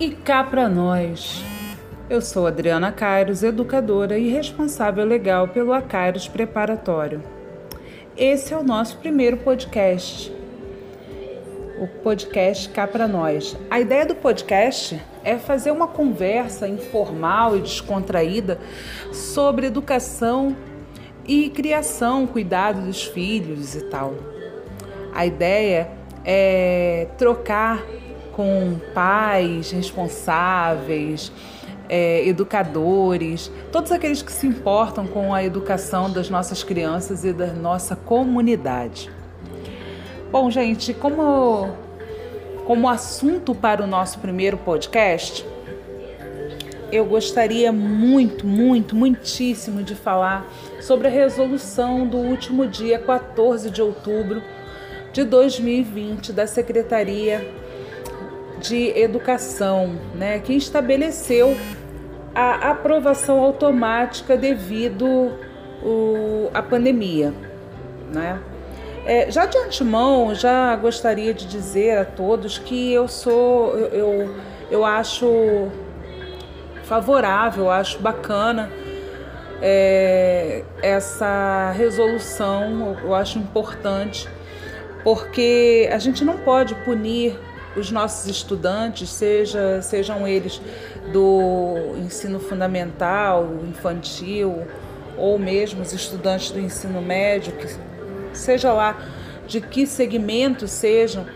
E cá para nós. Eu sou Adriana Cairos, educadora e responsável legal pelo Acairos Preparatório. Esse é o nosso primeiro podcast. O podcast Cá para Nós. A ideia do podcast é fazer uma conversa informal e descontraída sobre educação e criação, cuidado dos filhos e tal. A ideia é trocar com pais responsáveis, é, educadores, todos aqueles que se importam com a educação das nossas crianças e da nossa comunidade. Bom, gente, como, como assunto para o nosso primeiro podcast, eu gostaria muito, muito, muitíssimo de falar sobre a resolução do último dia 14 de outubro de 2020 da Secretaria de Educação, né, que estabeleceu a aprovação automática devido à pandemia. Né? É, já de antemão, já gostaria de dizer a todos que eu sou, eu, eu, eu acho favorável, acho bacana é, essa resolução, eu acho importante, porque a gente não pode punir os nossos estudantes, seja, sejam eles do ensino fundamental, infantil, ou mesmo os estudantes do ensino médio, que seja lá de que segmento sejam,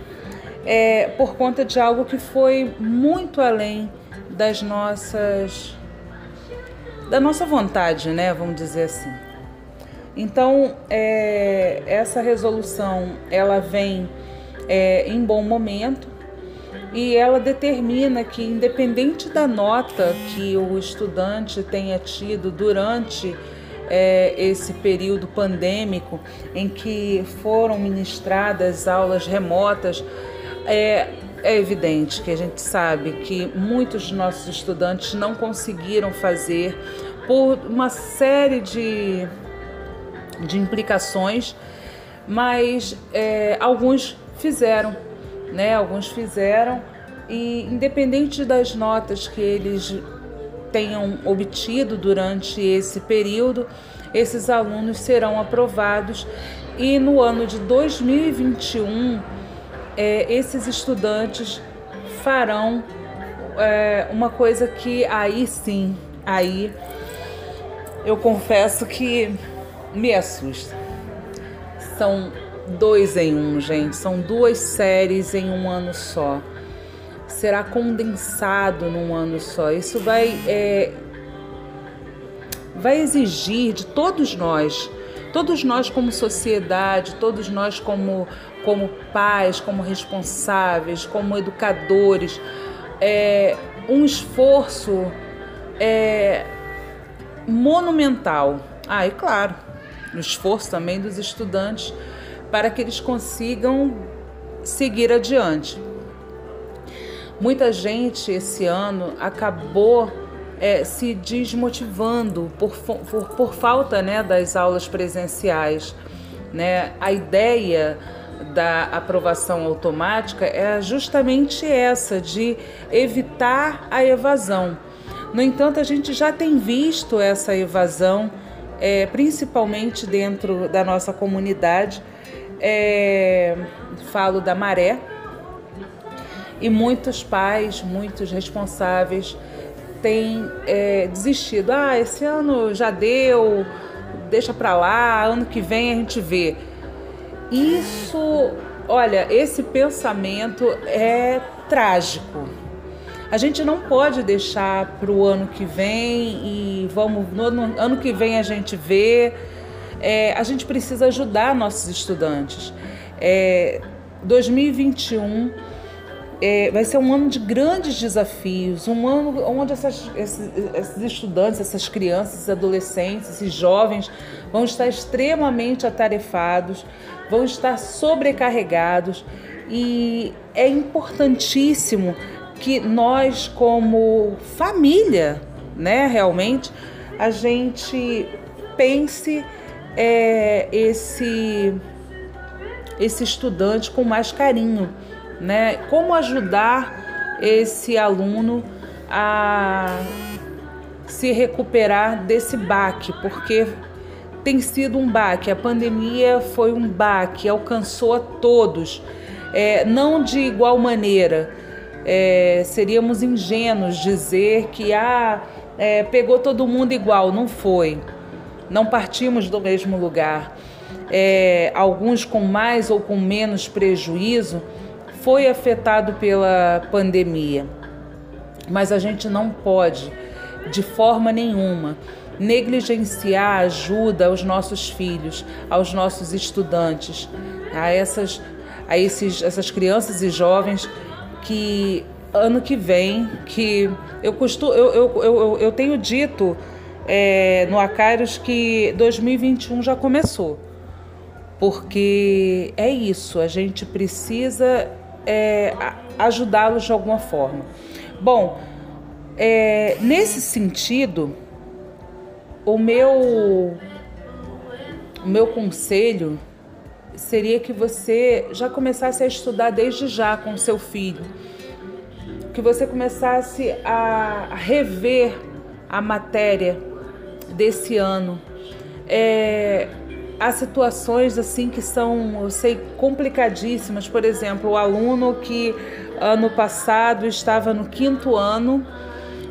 é, por conta de algo que foi muito além das nossas da nossa vontade, né? Vamos dizer assim. Então, é, essa resolução ela vem é, em bom momento, e ela determina que, independente da nota que o estudante tenha tido durante é, esse período pandêmico em que foram ministradas aulas remotas, é, é evidente que a gente sabe que muitos de nossos estudantes não conseguiram fazer por uma série de, de implicações, mas é, alguns fizeram né? Alguns fizeram e independente das notas que eles tenham obtido durante esse período, esses alunos serão aprovados e no ano de 2021 é, esses estudantes farão é, uma coisa que aí sim, aí eu confesso que me assusta. São dois em um, gente. São duas séries em um ano só. Será condensado num ano só. Isso vai, é, vai exigir de todos nós, todos nós como sociedade, todos nós como, como pais, como responsáveis, como educadores, é, um esforço é, monumental. Ah, e claro, o esforço também dos estudantes para que eles consigam seguir adiante. Muita gente esse ano acabou é, se desmotivando por, por, por falta né, das aulas presenciais. Né? A ideia da aprovação automática é justamente essa, de evitar a evasão. No entanto, a gente já tem visto essa evasão, é, principalmente dentro da nossa comunidade, é, falo da maré e muitos pais, muitos responsáveis têm é, desistido. Ah, esse ano já deu, deixa para lá, ano que vem a gente vê. Isso, olha, esse pensamento é trágico. A gente não pode deixar para o ano que vem e vamos no, no ano que vem a gente vê é, a gente precisa ajudar nossos estudantes. É, 2021 é, vai ser um ano de grandes desafios, um ano onde essas, esses, esses, estudantes, essas crianças, esses adolescentes, esses jovens vão estar extremamente atarefados, vão estar sobrecarregados e é importantíssimo que nós, como família, né, realmente, a gente pense é, esse esse estudante com mais carinho, né? Como ajudar esse aluno a se recuperar desse baque, porque tem sido um baque. A pandemia foi um baque, alcançou a todos, é, não de igual maneira. É, seríamos ingênuos dizer que ah, é, pegou todo mundo igual. Não foi. Não partimos do mesmo lugar. É, alguns com mais ou com menos prejuízo foi afetado pela pandemia. Mas a gente não pode, de forma nenhuma, negligenciar a ajuda aos nossos filhos, aos nossos estudantes, a essas, a esses, essas crianças e jovens que ano que vem, que eu, costumo, eu, eu, eu, eu tenho dito é, no Acários que 2021 já começou, porque é isso, a gente precisa é, ajudá-los de alguma forma. Bom, é, nesse sentido, o meu, o meu conselho seria que você já começasse a estudar desde já com seu filho, que você começasse a rever a matéria desse ano. É, há situações assim que são, eu sei, complicadíssimas. Por exemplo, o aluno que ano passado estava no quinto ano,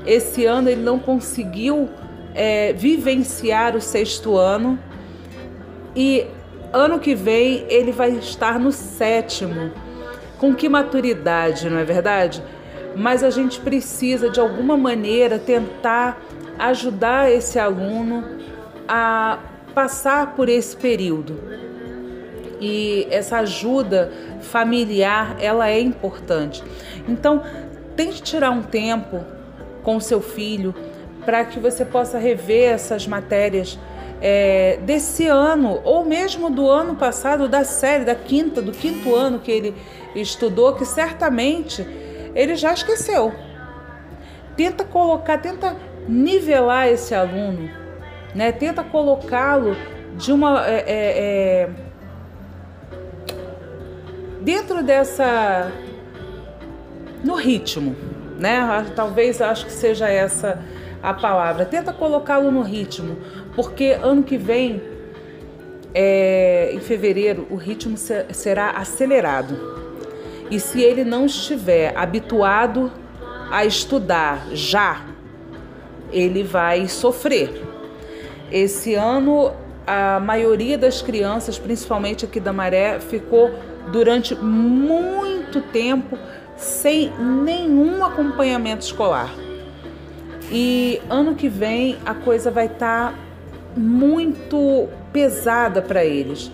esse ano ele não conseguiu é, vivenciar o sexto ano e ano que vem ele vai estar no sétimo. Com que maturidade, não é verdade? Mas a gente precisa de alguma maneira tentar ajudar esse aluno a passar por esse período. E essa ajuda familiar, ela é importante. Então, tente tirar um tempo com seu filho para que você possa rever essas matérias é, desse ano ou mesmo do ano passado da série da quinta do quinto ano que ele estudou que certamente ele já esqueceu tenta colocar tenta nivelar esse aluno né tenta colocá-lo de uma é, é, é dentro dessa no ritmo né talvez acho que seja essa a palavra. Tenta colocá-lo no ritmo, porque ano que vem, é, em fevereiro, o ritmo será acelerado. E se ele não estiver habituado a estudar já, ele vai sofrer. Esse ano, a maioria das crianças, principalmente aqui da Maré, ficou durante muito tempo sem nenhum acompanhamento escolar. E ano que vem a coisa vai estar tá muito pesada para eles.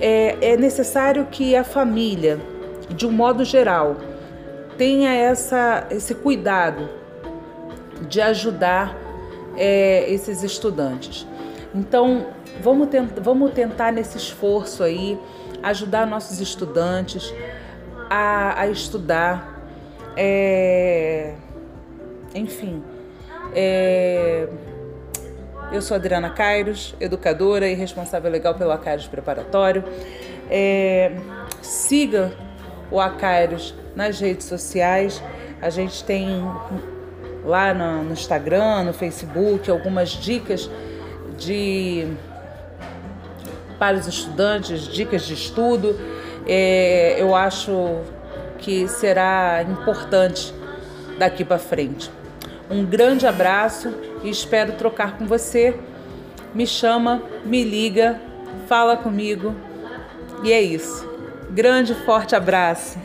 É, é necessário que a família, de um modo geral, tenha essa, esse cuidado de ajudar é, esses estudantes. Então, vamos, tent, vamos tentar nesse esforço aí ajudar nossos estudantes a, a estudar, é, enfim, é... Eu sou Adriana Cairos, educadora e responsável legal pelo Acairos Preparatório. É... Siga o Acairos nas redes sociais. A gente tem lá no, Instagram, no Facebook, algumas dicas de para os estudantes, dicas de estudo. É, eu acho que será importante daqui para frente. Um grande abraço e espero trocar com você. Me chama, me liga, fala comigo. E é isso. Grande forte abraço.